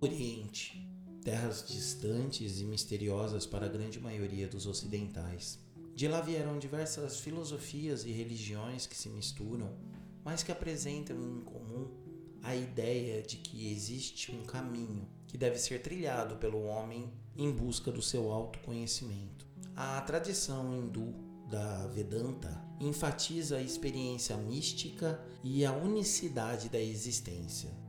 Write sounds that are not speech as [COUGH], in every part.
Oriente, terras distantes e misteriosas para a grande maioria dos ocidentais. De lá vieram diversas filosofias e religiões que se misturam, mas que apresentam em comum a ideia de que existe um caminho que deve ser trilhado pelo homem em busca do seu autoconhecimento. A tradição hindu da Vedanta enfatiza a experiência mística e a unicidade da existência.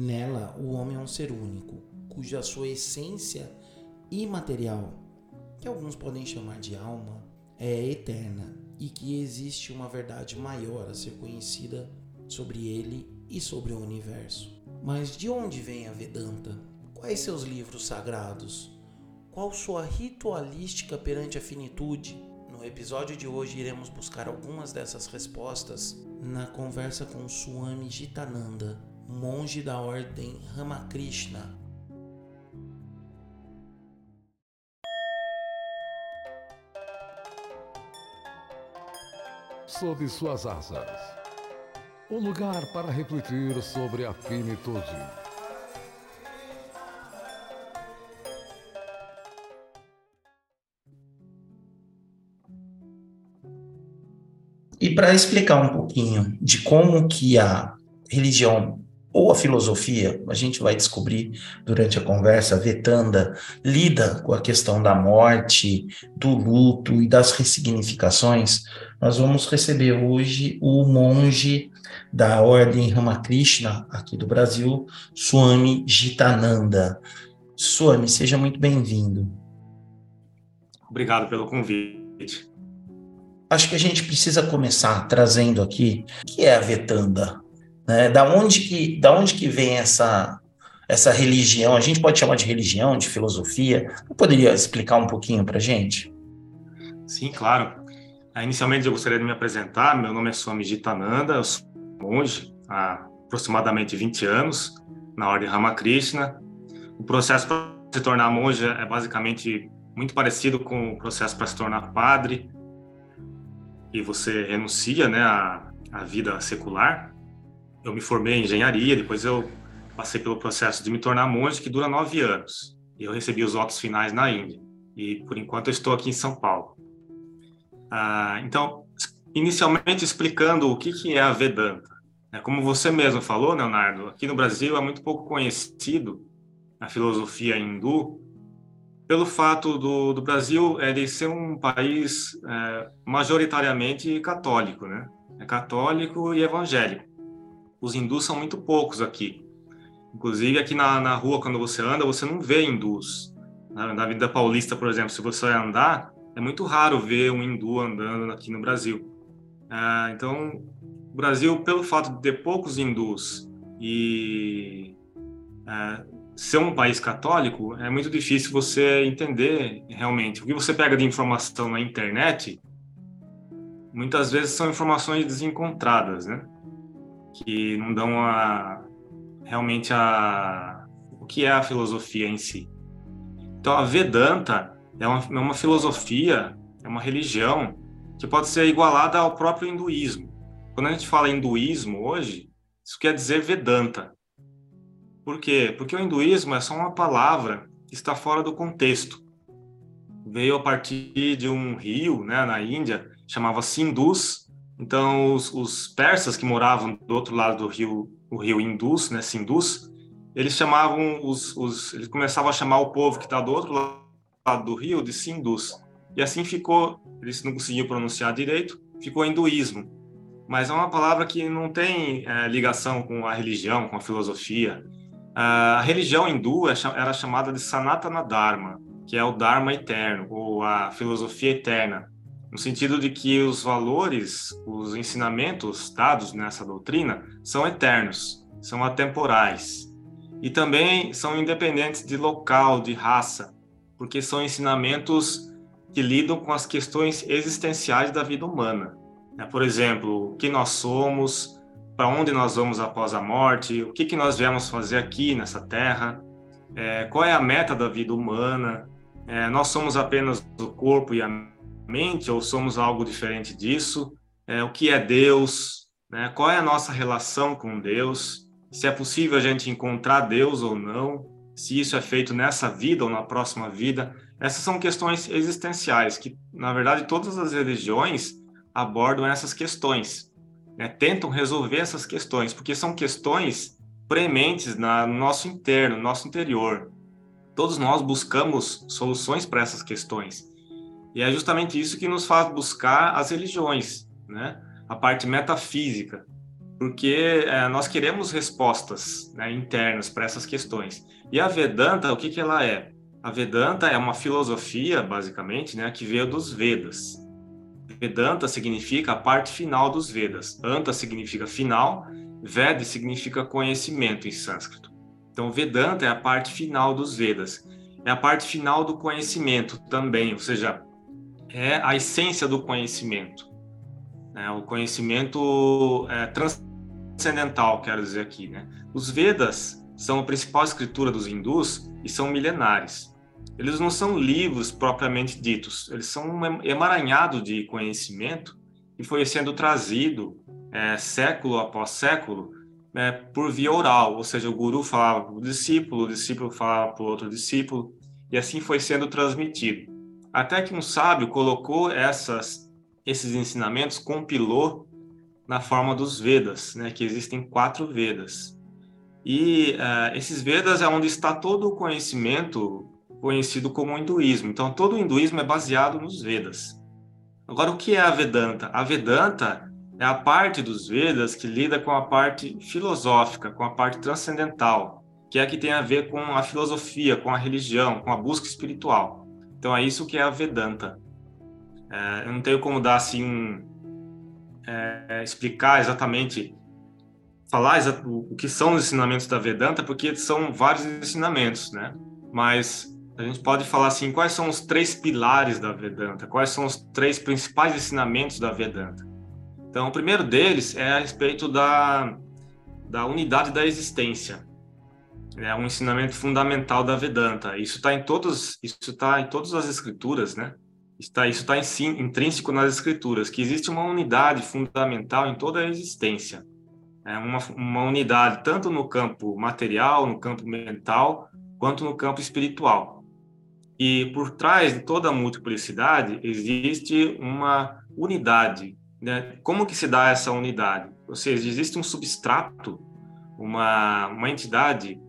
Nela, o homem é um ser único, cuja sua essência imaterial, que alguns podem chamar de alma, é eterna e que existe uma verdade maior a ser conhecida sobre ele e sobre o universo. Mas de onde vem a Vedanta? Quais seus livros sagrados? Qual sua ritualística perante a finitude? No episódio de hoje iremos buscar algumas dessas respostas na conversa com Swami Jitananda, monge da ordem Ramakrishna. Sob suas asas. Um lugar para refletir sobre a finitude. E para explicar um pouquinho de como que a religião ou a filosofia, a gente vai descobrir durante a conversa, Vetanda lida com a questão da morte, do luto e das ressignificações. Nós vamos receber hoje o monge da Ordem Ramakrishna, aqui do Brasil, Swami Jitananda. Swami, seja muito bem-vindo. Obrigado pelo convite. Acho que a gente precisa começar trazendo aqui o que é a Vetanda. Né? Da, onde que, da onde que vem essa, essa religião? A gente pode chamar de religião, de filosofia? Poderia explicar um pouquinho para gente? Sim, claro. Ah, inicialmente eu gostaria de me apresentar. Meu nome é Swami Jitananda, eu sou monge há aproximadamente 20 anos na Ordem Ramakrishna. O processo para se tornar monge é basicamente muito parecido com o processo para se tornar padre, e você renuncia né, à, à vida secular eu me formei em engenharia, depois eu passei pelo processo de me tornar monge, que dura nove anos. E eu recebi os votos finais na Índia. E, por enquanto, eu estou aqui em São Paulo. Ah, então, inicialmente explicando o que, que é a Vedanta. É, como você mesmo falou, Leonardo, aqui no Brasil é muito pouco conhecido a filosofia hindu, pelo fato do, do Brasil é de ser um país é, majoritariamente católico, né? É católico e evangélico os hindus são muito poucos aqui. Inclusive, aqui na, na rua, quando você anda, você não vê hindus. Na, na Vida Paulista, por exemplo, se você andar, é muito raro ver um hindu andando aqui no Brasil. Ah, então, o Brasil, pelo fato de ter poucos hindus e ah, ser um país católico, é muito difícil você entender realmente. O que você pega de informação na internet, muitas vezes são informações desencontradas, né? Que não dão a, realmente a, o que é a filosofia em si. Então, a Vedanta é uma, é uma filosofia, é uma religião que pode ser igualada ao próprio hinduísmo. Quando a gente fala hinduísmo hoje, isso quer dizer Vedanta. Por quê? Porque o hinduísmo é só uma palavra que está fora do contexto. Veio a partir de um rio né, na Índia, chamava Sindus, então, os, os, persas que moravam do outro lado do rio, o rio Indus, né, Sindus, eles chamavam os, os eles começavam a chamar o povo que está do outro lado do rio de Sindus. E assim ficou, eles não conseguiam pronunciar direito, ficou hinduísmo. Mas é uma palavra que não tem é, ligação com a religião, com a filosofia. A religião hindu é era chamada de Sanatana Dharma, que é o Dharma eterno, ou a filosofia eterna no sentido de que os valores, os ensinamentos dados nessa doutrina são eternos, são atemporais e também são independentes de local, de raça, porque são ensinamentos que lidam com as questões existenciais da vida humana. Né? Por exemplo, o que nós somos, para onde nós vamos após a morte, o que, que nós viemos fazer aqui nessa terra, é, qual é a meta da vida humana, é, nós somos apenas o corpo e a mente ou somos algo diferente disso? É, o que é Deus? Né? Qual é a nossa relação com Deus? se é possível a gente encontrar Deus ou não, se isso é feito nessa vida ou na próxima vida. Essas são questões existenciais que, na verdade, todas as religiões abordam essas questões, né? tentam resolver essas questões, porque são questões prementes na, no nosso interno, no nosso interior. Todos nós buscamos soluções para essas questões. E é justamente isso que nos faz buscar as religiões, né? a parte metafísica, porque é, nós queremos respostas né, internas para essas questões. E a Vedanta, o que, que ela é? A Vedanta é uma filosofia, basicamente, né, que veio dos Vedas. Vedanta significa a parte final dos Vedas. Anta significa final, Veda significa conhecimento em sânscrito. Então, Vedanta é a parte final dos Vedas. É a parte final do conhecimento também, ou seja, é a essência do conhecimento. É o conhecimento é, transcendental, quero dizer aqui. Né? Os Vedas são a principal escritura dos hindus e são milenares eles não são livros propriamente ditos, eles são um emaranhado de conhecimento que foi sendo trazido é, século após século é, por via oral, ou seja, o guru falava para o discípulo, o discípulo falava para o outro discípulo, e assim foi sendo transmitido. Até que um sábio colocou essas, esses ensinamentos, compilou na forma dos Vedas, né, que existem quatro Vedas. E uh, esses Vedas é onde está todo o conhecimento conhecido como hinduísmo. Então, todo o hinduísmo é baseado nos Vedas. Agora, o que é a Vedanta? A Vedanta é a parte dos Vedas que lida com a parte filosófica, com a parte transcendental, que é a que tem a ver com a filosofia, com a religião, com a busca espiritual. Então, é isso que é a Vedanta. É, eu não tenho como dar assim, é, explicar exatamente, falar o que são os ensinamentos da Vedanta, porque são vários ensinamentos, né? Mas a gente pode falar assim, quais são os três pilares da Vedanta? Quais são os três principais ensinamentos da Vedanta? Então, o primeiro deles é a respeito da, da unidade da existência. É um ensinamento fundamental da Vedanta. Isso está em todos, isso está em todas as escrituras, né? Está, isso está intrínseco nas escrituras, que existe uma unidade fundamental em toda a existência. É uma, uma unidade tanto no campo material, no campo mental, quanto no campo espiritual. E por trás de toda a multiplicidade existe uma unidade. Né? Como que se dá essa unidade? Ou seja, existe um substrato, uma, uma entidade,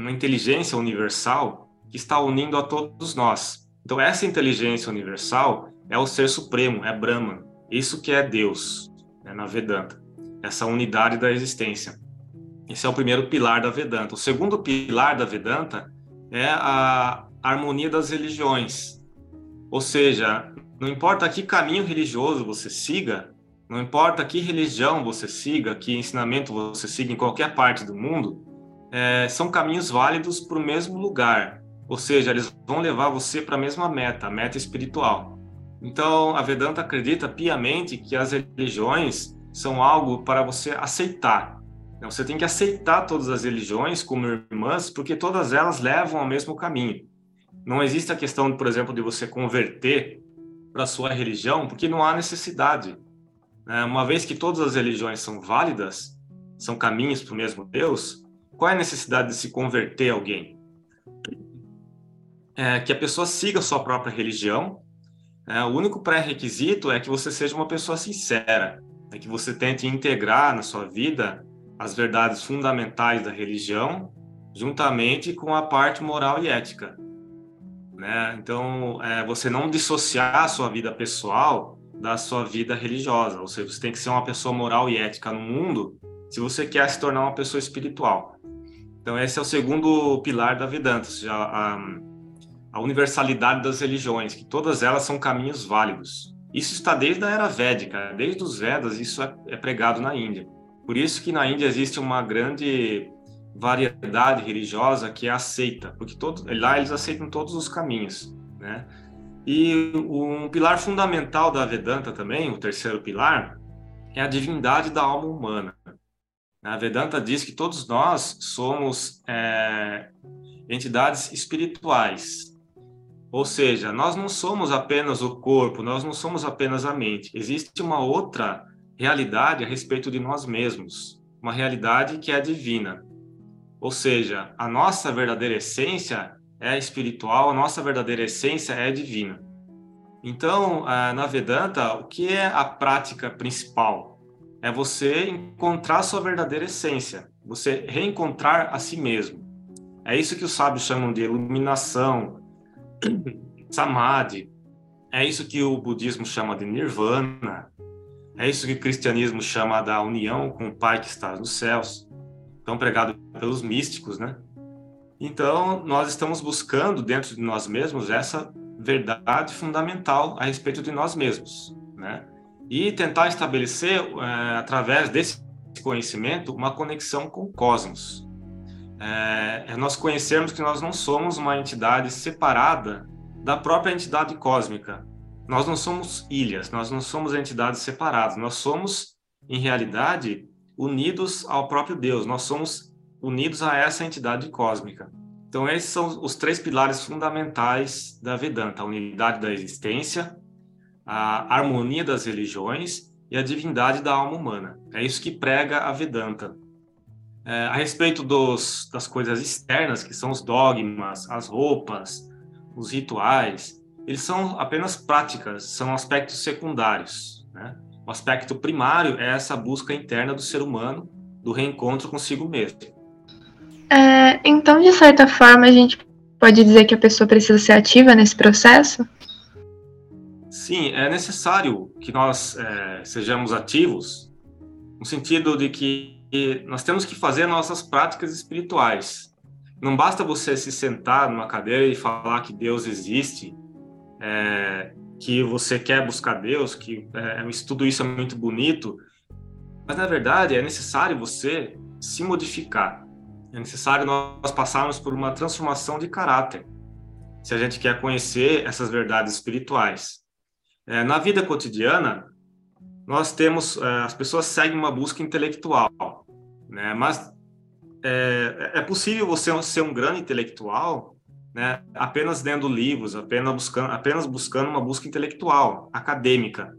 uma inteligência universal que está unindo a todos nós. Então, essa inteligência universal é o Ser Supremo, é Brahman. Isso que é Deus, né, na Vedanta. Essa unidade da existência. Esse é o primeiro pilar da Vedanta. O segundo pilar da Vedanta é a, harmonia das religiões. Ou seja, não importa que caminho religioso você siga, não importa que religião você siga, que ensinamento você siga em qualquer parte do mundo, é, são caminhos válidos para o mesmo lugar. Ou seja, eles vão levar você para a mesma meta, a meta espiritual. Então, a Vedanta acredita piamente que as religiões são algo para você aceitar. Você tem que aceitar todas as religiões como irmãs, porque todas elas levam ao mesmo caminho. Não existe a questão, por exemplo, de você converter para a sua religião, porque não há necessidade. Né? Uma vez que todas as religiões são válidas, são caminhos para o mesmo Deus, qual é a necessidade de se converter alguém? É que a pessoa siga a sua própria religião. Né? O único pré-requisito é que você seja uma pessoa sincera, é que você tente integrar na sua vida as verdades fundamentais da religião, juntamente com a parte moral e ética. Né? Então, é, você não dissociar a sua vida pessoal da sua vida religiosa. Ou seja, você tem que ser uma pessoa moral e ética no mundo se você quer se tornar uma pessoa espiritual. Então, esse é o segundo pilar da Vedanta, seja, a, a universalidade das religiões, que todas elas são caminhos válidos. Isso está desde a era védica, desde os Vedas, isso é, é pregado na Índia. Por isso que na Índia existe uma grande variedade religiosa que é aceita, porque todo, lá eles aceitam todos os caminhos, né? E um pilar fundamental da Vedanta também, o terceiro pilar, é a divindade da alma humana. A Vedanta diz que todos nós somos é, entidades espirituais, ou seja, nós não somos apenas o corpo, nós não somos apenas a mente. Existe uma outra realidade a respeito de nós mesmos, uma realidade que é divina. Ou seja, a nossa verdadeira essência é espiritual, a nossa verdadeira essência é divina. Então, na Vedanta, o que é a prática principal? É você encontrar a sua verdadeira essência, você reencontrar a si mesmo. É isso que os sábios chamam de iluminação, [CLEARS THROAT] samadhi. É isso que o budismo chama de nirvana. É isso que o cristianismo chama da união com o Pai que está nos céus, tão pregado pelos místicos, né? Então, nós estamos buscando dentro de nós mesmos essa verdade fundamental a respeito de nós mesmos, né? E tentar estabelecer, é, através desse conhecimento, uma conexão com o cosmos. É, é nós conhecermos que nós não somos uma entidade separada da própria entidade cósmica. Nós não somos ilhas, nós não somos entidades separadas, nós somos, em realidade, unidos ao próprio Deus, nós somos unidos a essa entidade cósmica. Então, esses são os três pilares fundamentais da Vedanta: a unidade da existência, a harmonia das religiões e a divindade da alma humana. É isso que prega a Vedanta. É, a respeito dos, das coisas externas, que são os dogmas, as roupas, os rituais, eles são apenas práticas, são aspectos secundários. Né? O aspecto primário é essa busca interna do ser humano, do reencontro consigo mesmo. É, então, de certa forma, a gente pode dizer que a pessoa precisa ser ativa nesse processo? Sim, é necessário que nós é, sejamos ativos, no sentido de que nós temos que fazer nossas práticas espirituais. Não basta você se sentar numa cadeira e falar que Deus existe, é, que você quer buscar Deus, que é, tudo isso é muito bonito, mas na verdade é necessário você se modificar. É necessário nós passarmos por uma transformação de caráter, se a gente quer conhecer essas verdades espirituais. É, na vida cotidiana, nós temos, é, as pessoas seguem uma busca intelectual, né? Mas é, é possível você ser um grande intelectual, né? Apenas lendo livros, apenas buscando, apenas buscando uma busca intelectual, acadêmica.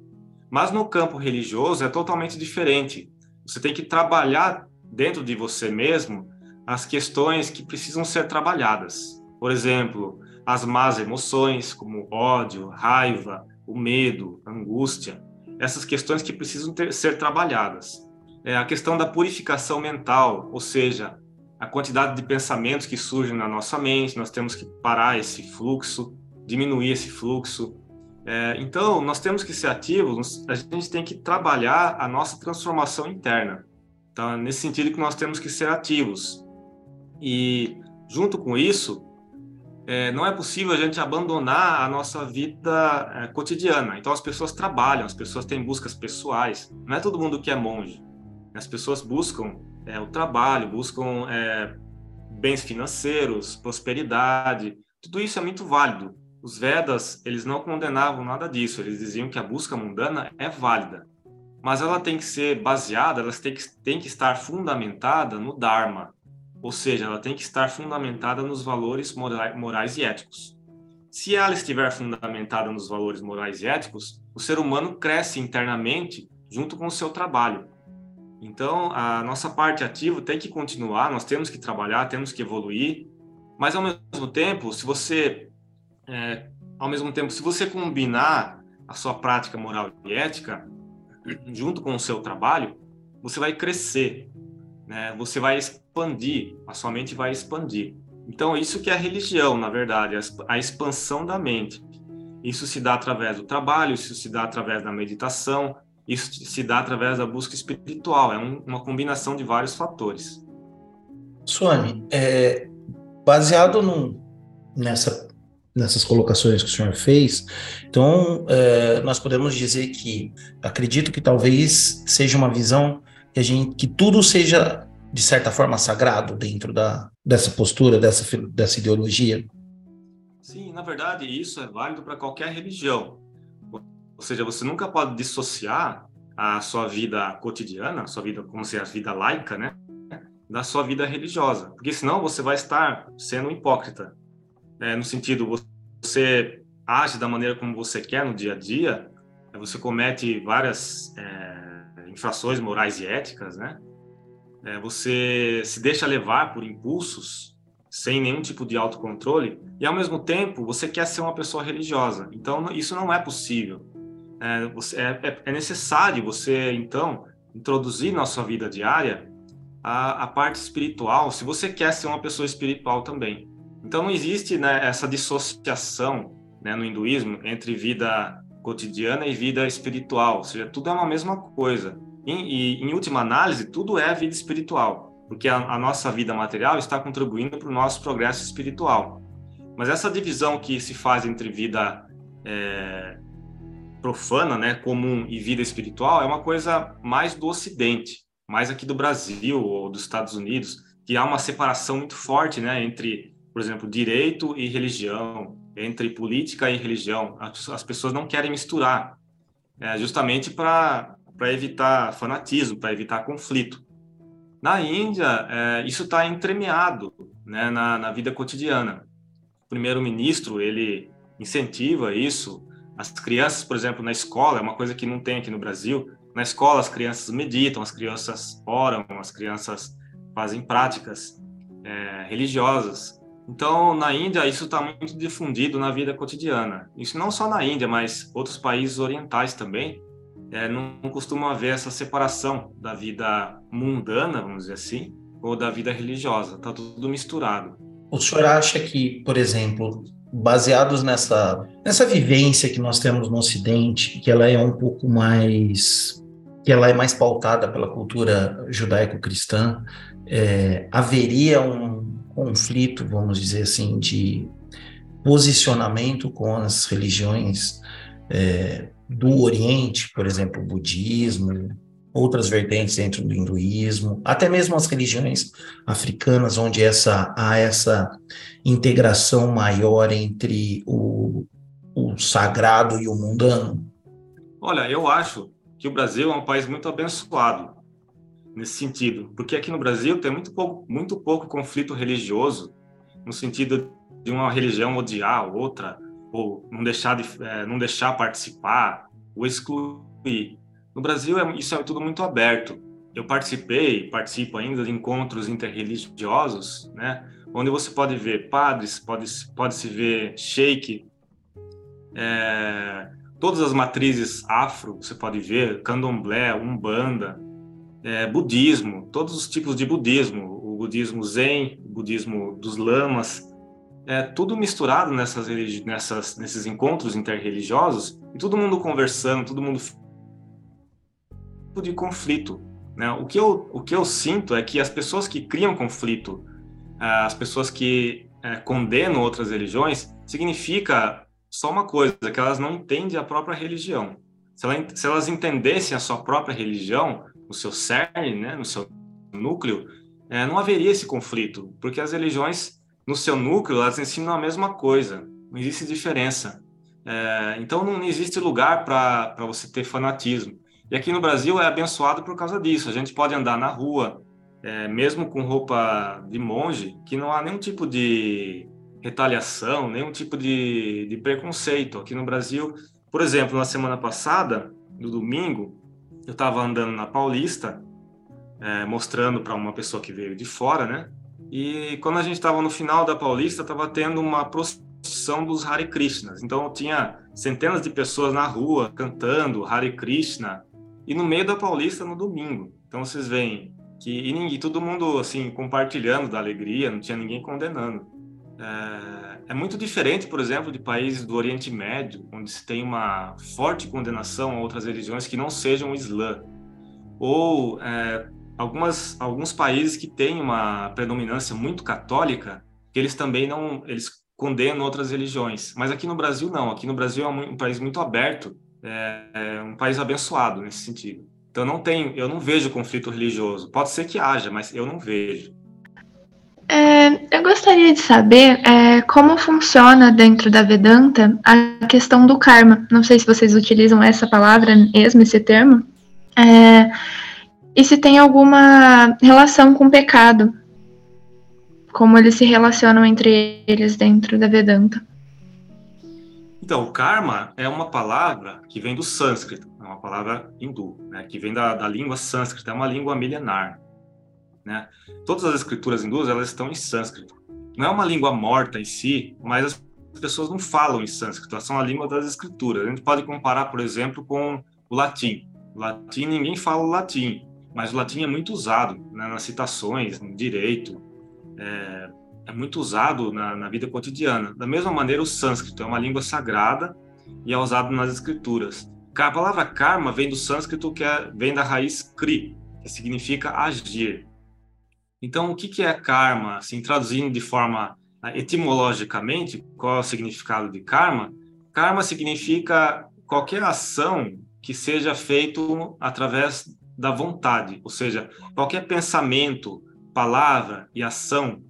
Mas no campo religioso é totalmente diferente. Você tem que trabalhar dentro de você mesmo as questões que precisam ser trabalhadas. Por exemplo, as más emoções, como ódio, raiva, o medo, a angústia, essas questões que precisam ter, ser trabalhadas. É a questão da purificação mental, ou seja, a quantidade de pensamentos que surgem na nossa mente, nós temos que parar esse fluxo, diminuir esse fluxo. É, então, nós temos que ser ativos, a gente tem que trabalhar a nossa transformação interna. Então, é nesse sentido que nós temos que ser ativos. E junto com isso, é, não é possível a gente abandonar a nossa vida é, cotidiana. Então as pessoas trabalham, as pessoas têm buscas pessoais. Não é todo mundo que é monge. As pessoas buscam é, o trabalho, buscam é, bens financeiros, prosperidade. Tudo isso é muito válido. Os Vedas eles não condenavam nada disso. Eles diziam que a busca mundana é válida, mas ela tem que ser baseada, ela tem que, tem que estar fundamentada no Dharma, ou seja, ela tem que estar fundamentada nos valores morais e éticos. Se ela estiver fundamentada nos valores morais e éticos, o ser humano cresce internamente junto com o seu trabalho. Então, a nossa parte ativa tem que continuar, nós temos que trabalhar, temos que evoluir, mas ao mesmo tempo, se você, é, ao mesmo tempo, se você combinar a sua prática moral e ética junto com o seu trabalho, você vai crescer, né? Você vai expandir, a sua mente vai expandir. Então, isso que é a religião, na verdade, a expansão da mente. Isso se dá através do trabalho, isso se dá através da meditação, isso se dá através da busca espiritual. É um, uma combinação de vários fatores. Suane, é, baseado no, nessa, nessas colocações que o senhor fez, então é, nós podemos dizer que acredito que talvez seja uma visão que a gente que tudo seja de certa forma, sagrado dentro da, dessa postura, dessa, dessa ideologia? Sim, na verdade, isso é válido para qualquer religião. Ou seja, você nunca pode dissociar a sua vida cotidiana, a sua vida, como se a vida laica, né? Da sua vida religiosa. Porque senão você vai estar sendo hipócrita. É, no sentido, você age da maneira como você quer no dia a dia, você comete várias é, infrações morais e éticas, né? é, você se deixa levar por impulsos sem nenhum tipo de autocontrole e ao mesmo tempo você quer ser uma pessoa religiosa. Então isso não é possível. É, você, é, é, é necessário você então introduzir na sua vida diária a, a, parte espiritual, se você quer ser uma pessoa espiritual também. Então não existe né, essa dissociação né, no hinduísmo entre vida cotidiana e vida espiritual, ou seja, tudo é uma mesma coisa. Em última análise, tudo é vida espiritual, porque a, a nossa vida material está contribuindo para o nosso progresso espiritual. Mas essa divisão que se faz entre vida é, profana, né, comum e vida espiritual é uma coisa mais do Ocidente, mais aqui do Brasil ou dos Estados Unidos, que há uma separação muito forte, né, entre, por exemplo, direito e religião, entre política e religião. As pessoas não querem misturar, é, justamente para para evitar fanatismo, para evitar conflito. Na Índia, é, isso está entremeado né, na, na vida cotidiana. O primeiro-ministro ele incentiva isso as crianças, por exemplo, na escola, é uma coisa que não tem aqui no Brasil. Na escola, as crianças meditam, as crianças oram, as crianças fazem práticas é, religiosas. Então, na Índia, isso está muito difundido na vida cotidiana. Isso não só na Índia, mas outros países orientais também. É, não, costuma haver essa separação da vida mundana, vamos dizer assim, ou da vida religiosa. Está tudo misturado. O senhor acha que, por exemplo, baseados nessa, nessa vivência que nós temos no Ocidente, que ela é um pouco mais que ela é mais pautada pela cultura judaico-cristã, é, haveria um conflito, vamos dizer assim, de posicionamento com as religiões é, do Oriente, por exemplo, o budismo, outras vertentes dentro do hinduísmo, até mesmo as religiões africanas, onde essa, há essa integração maior entre o, o sagrado e o mundano? Olha, eu acho que o Brasil é um país muito abençoado nesse sentido, porque aqui no Brasil tem muito pouco, muito pouco conflito religioso, no sentido de uma religião odiar outra, ou não deixar, de, é, não deixar participar, ou excluir. No Brasil, é, isso é tudo muito aberto. Eu participei, participo ainda de encontros interreligiosos, né? Onde você pode ver padres, pode, pode se ver sheik, é, todas as matrizes afro, você pode ver, candomblé, umbanda, é, budismo, todos os tipos de budismo, o budismo zen, o budismo dos lamas, é tudo misturado nessas, nessas, nesses encontros interreligiosos, e todo mundo conversando, todo mundo de conflito. Né? O, que eu, o que eu sinto é que as pessoas que criam conflito, as pessoas que é, condenam outras religiões, significa só uma coisa, que elas não entendem a própria religião. Se, ela, se elas entendessem a sua própria religião, no seu cerne, né, no seu núcleo, é, não haveria esse conflito, porque as religiões, no seu núcleo, elas ensinam a mesma coisa, não existe diferença. É, então, não existe lugar para você ter fanatismo. E aqui no Brasil é abençoado por causa disso. A gente pode andar na rua, é, mesmo com roupa de monge, que não há nenhum tipo de retaliação, nenhum tipo de, de preconceito. Aqui no Brasil, por exemplo, na semana passada, no domingo, eu estava andando na Paulista, é, mostrando para uma pessoa que veio de fora, né? E quando a gente estava no final da Paulista, estava tendo uma procissão dos Hare Krishnas. Então tinha centenas de pessoas na rua cantando Hare Krishna, e no meio da Paulista no domingo. Então vocês veem que e, ninguém, todo mundo assim compartilhando da alegria, não tinha ninguém condenando. É, é, muito diferente, por exemplo, de países do Oriente Médio, onde se tem uma forte condenação a outras religiões que não sejam o Islã, ou é, algumas alguns países que têm uma predominância muito católica, eles também não eles condenam outras religiões. Mas aqui no Brasil não. Aqui no Brasil é um, um país muito aberto é, é um país abençoado nesse sentido. Então não tem, eu não vejo conflito religioso. Pode ser que haja, mas eu não vejo. É, eu gostaria de saber é, como funciona dentro da Vedanta a questão do karma. Não sei se vocês utilizam essa palavra mesmo, esse termo. É, e se tem alguma relação com o pecado. Como eles se relacionam entre eles dentro da Vedanta. Então, karma é uma palavra que vem do sânscrito, é uma palavra hindu, né, que vem da, da língua sânscrita, é uma língua milenar. né? Todas as escrituras hindus elas estão em sânscrito. Não é uma língua morta em si, mas as pessoas não falam em sânscrito, são a língua das escrituras. A gente pode comparar, por exemplo, com o latim. O latim ninguém fala o latim, mas o latim é muito usado né, nas citações, no direito, é, é muito usado na, na, vida cotidiana. Da mesma maneira, o sânscrito é uma língua sagrada e é usado nas escrituras. A palavra karma vem do sânscrito, que é, vem da raiz kri, que significa agir. Então, o que, é karma? Assim, traduzindo de forma ah, etimologicamente, qual é o significado de karma? Karma significa qualquer ação que seja feito através da vontade, ou seja, qualquer pensamento, palavra e ação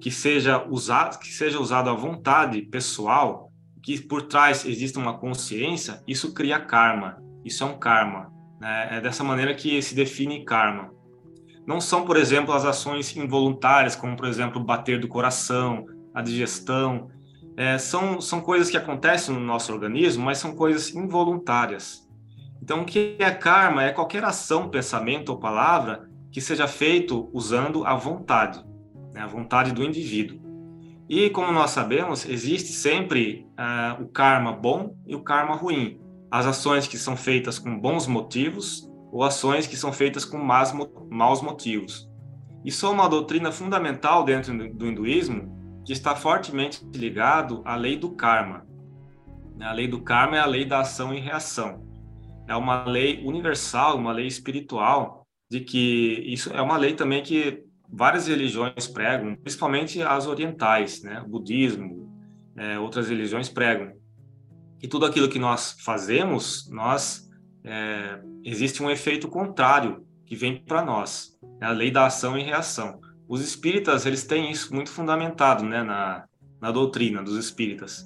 que seja usado, que seja usado à vontade pessoal, que por trás exista uma consciência, isso cria karma. Isso é um karma. Né? É dessa maneira que se define karma. Não são, por exemplo, as ações involuntárias, como, por exemplo, bater do coração, a digestão. É, são, são coisas que acontecem no nosso organismo, mas são coisas involuntárias. Então, o que é karma? É qualquer ação, pensamento ou palavra que seja feito usando a vontade, né? a vontade do indivíduo. E, como nós sabemos, existe sempre uh, o karma bom e o karma ruim. As ações que são feitas com bons motivos ou ações que são feitas com más, maus motivos. Isso é uma doutrina fundamental dentro do hinduísmo que está fortemente ligado à lei do karma. A lei do karma é a lei da ação e reação. É uma lei universal, uma lei espiritual, de que isso é uma lei também que várias religiões pregam, principalmente as orientais, né? O budismo, é, outras religiões pregam. E tudo aquilo que nós fazemos, nós é, existe um efeito contrário que vem para nós. É a lei da ação e reação. Os espíritas, eles têm isso muito fundamentado, né, na, na doutrina dos espíritas.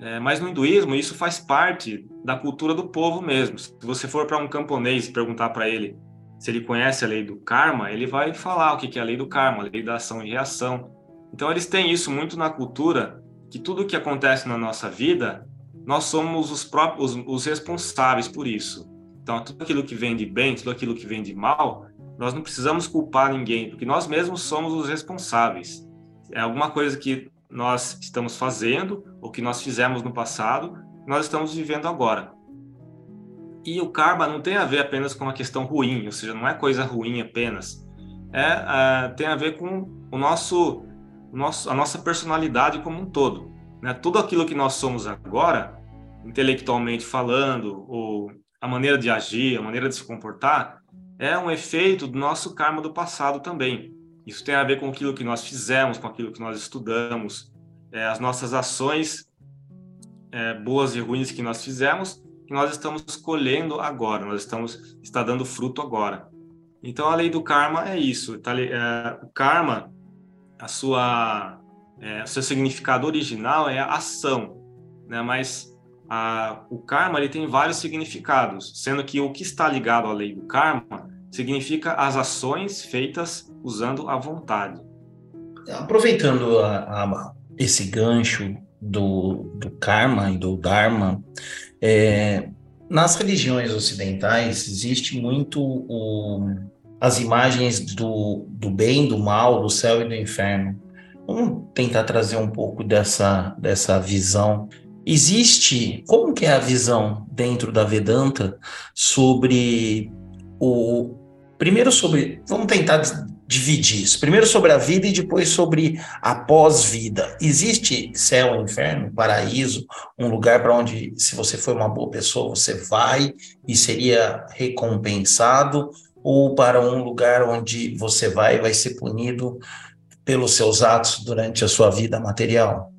É, mas no hinduísmo, isso faz parte da cultura do povo mesmo. Se você for para um camponês e perguntar para ele se ele conhece a lei do karma, ele vai falar o que é a lei do karma, a lei da ação e reação. Então, eles têm isso muito na cultura, que tudo que acontece na nossa vida, nós somos os próprios os responsáveis por isso. Então, tudo aquilo que vem de bem, tudo aquilo que vem de mal, nós não precisamos culpar ninguém, porque nós mesmos somos os responsáveis. É alguma coisa que nós estamos fazendo, ou que nós fizemos no passado, nós estamos vivendo agora. E o karma não tem a ver apenas com uma questão ruim, ou seja, não é coisa ruim apenas. É, é tem a ver com o nosso, o nosso, a nossa personalidade como um todo. Né? Tudo aquilo que nós somos agora, intelectualmente falando, ou a maneira de agir, a maneira de se comportar, é um efeito do nosso karma do passado também. Isso tem a ver com aquilo que nós fizemos, com aquilo que nós estudamos, é, as nossas ações é, boas e ruins que nós fizemos, que nós estamos colhendo agora, nós estamos está dando fruto agora. Então a lei do karma é isso. Tá, é, o karma, a sua, é, seu significado original é ação, né? Mas a, o karma ele tem vários significados, sendo que o que está ligado à lei do karma significa as ações feitas usando a vontade. Aproveitando a, a, esse gancho do, do karma e do dharma, é, nas religiões ocidentais existe muito o, as imagens do, do bem, do mal, do céu e do inferno. Vamos tentar trazer um pouco dessa, dessa visão Existe, como que é a visão dentro da Vedanta sobre o primeiro sobre, vamos tentar dividir isso. Primeiro sobre a vida e depois sobre a pós-vida. Existe céu, inferno, paraíso, um lugar para onde, se você for uma boa pessoa, você vai e seria recompensado, ou para um lugar onde você vai e vai ser punido pelos seus atos durante a sua vida material?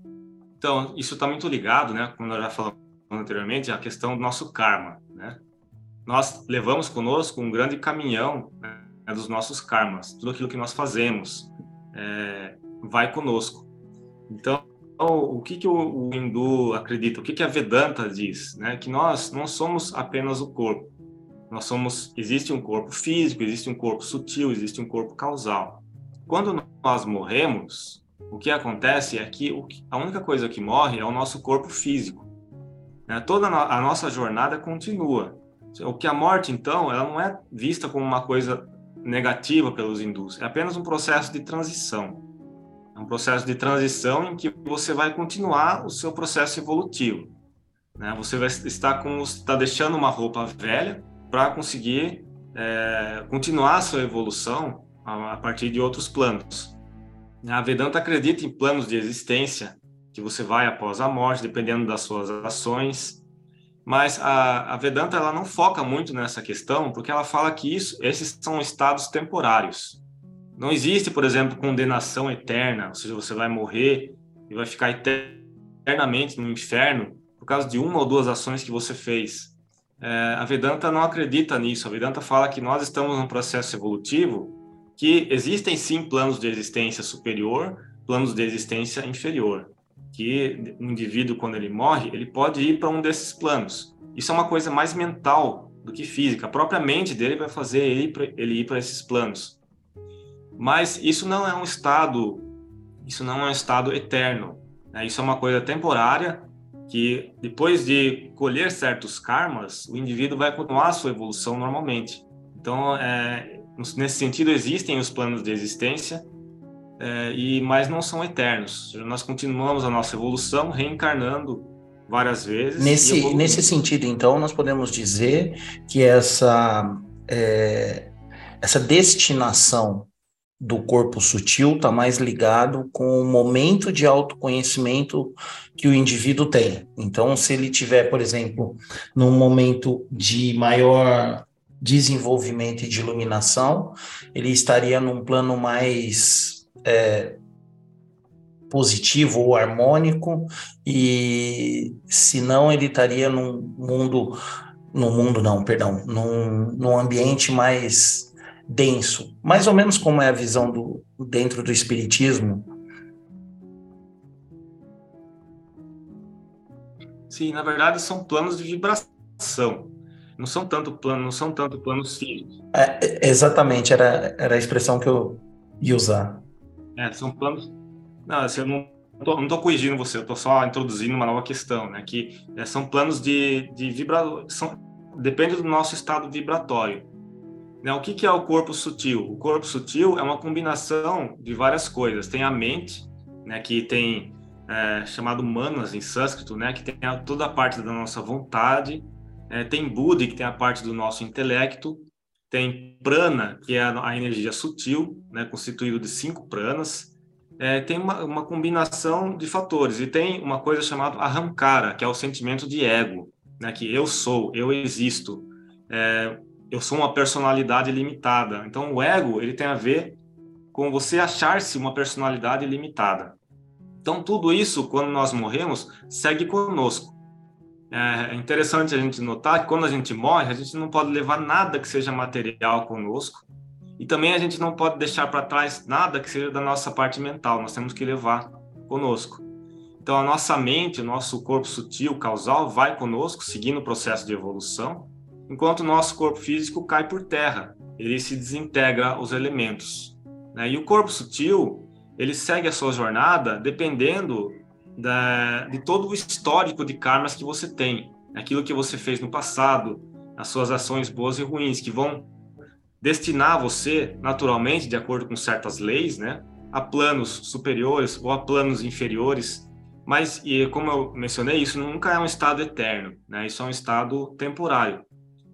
Então, isso está muito ligado, né, como nós já falamos anteriormente, a questão do nosso karma, né? Nós levamos conosco um grande caminhão né, dos nossos karmas, tudo aquilo que nós fazemos é, vai conosco. Então, o que que o, o hindu acredita? O que que a Vedanta diz? Né? Que nós não somos apenas o corpo. Nós somos, existe um corpo físico, existe um corpo sutil, existe um corpo causal. Quando nós morremos, o que acontece é que a única coisa que morre é o nosso corpo físico. Né? Toda a nossa jornada continua. O que a morte, então, ela não é vista como uma coisa negativa pelos hindus, é apenas um processo de transição. É um processo de transição em que você vai continuar o seu processo evolutivo. Né? Você vai estar com está deixando uma roupa velha para conseguir é, continuar a sua evolução a, a partir de outros planos. A Vedanta acredita em planos de existência que você vai após a morte, dependendo das suas ações. Mas a, a Vedanta ela não foca muito nessa questão, porque ela fala que isso, esses são estados temporários. Não existe, por exemplo, condenação eterna, ou seja, você vai morrer e vai ficar eternamente no inferno por causa de uma ou duas ações que você fez. É, a Vedanta não acredita nisso. A Vedanta fala que nós estamos num processo evolutivo que existem sim planos de existência superior, planos de existência inferior. Que o indivíduo, quando ele morre, ele pode ir para um desses planos. Isso é uma coisa mais mental do que física. A própria mente dele vai fazer ele ir para esses planos. Mas isso não é um estado, isso não é um estado eterno. Né? Isso é uma coisa temporária que depois de colher certos karmas, o indivíduo vai continuar a sua evolução normalmente. Então, é, nesse sentido, existem os planos de existência, é, e mas não são eternos. Nós continuamos a nossa evolução reencarnando várias vezes. Nesse, nesse sentido, então, nós podemos dizer que essa, é, essa destinação do corpo sutil está mais ligado com o momento de autoconhecimento que o indivíduo tem. Então, se ele tiver, por exemplo, num momento de maior desenvolvimento e de iluminação, ele estaria num plano mais é, positivo ou harmônico, e se não, ele estaria num mundo, no mundo não, perdão, num, num ambiente mais denso, mais ou menos como é a visão do dentro do espiritismo. Sim, na verdade são planos de vibração. Não são tanto planos, não são tanto planos físicos. É, exatamente, era, era a expressão que eu ia usar. É, são planos. Não, assim, eu não não tô corrigindo você, eu estou só introduzindo uma nova questão, né? Que é, são planos de, de vibração. Depende do nosso estado vibratório. Né? O que, que é o corpo sutil? O corpo sutil é uma combinação de várias coisas. Tem a mente, né, que tem é, chamado manas em sânscrito, né, que tem toda a parte da nossa vontade. É, tem buddhi, que tem a parte do nosso intelecto. Tem prana, que é a, energia sutil, né, constituído de cinco pranas. É, tem uma, uma, combinação de fatores. E tem uma coisa chamada ahamkara, que é o sentimento de ego, né, que eu sou, eu existo. É, eu sou uma personalidade limitada. Então, o ego ele tem a ver com você achar-se uma personalidade limitada. Então, tudo isso, quando nós morremos, segue conosco. É interessante a gente notar que quando a gente morre, a gente não pode levar nada que seja material conosco. E também a gente não pode deixar para trás nada que seja da nossa parte mental. Nós temos que levar conosco. Então, a nossa mente, o nosso corpo sutil, causal, vai conosco, seguindo o processo de evolução enquanto o nosso corpo físico cai por terra, ele se desintegra aos elementos. Né? E o corpo sutil, ele segue a sua jornada dependendo da, de todo o histórico de karmas que você tem, aquilo que você fez no passado, as suas ações boas e ruins, que vão destinar você, naturalmente, de acordo com certas leis, né, a planos superiores ou a planos inferiores. Mas, e como eu mencionei, isso nunca é um estado eterno, né? Isso é um estado temporário.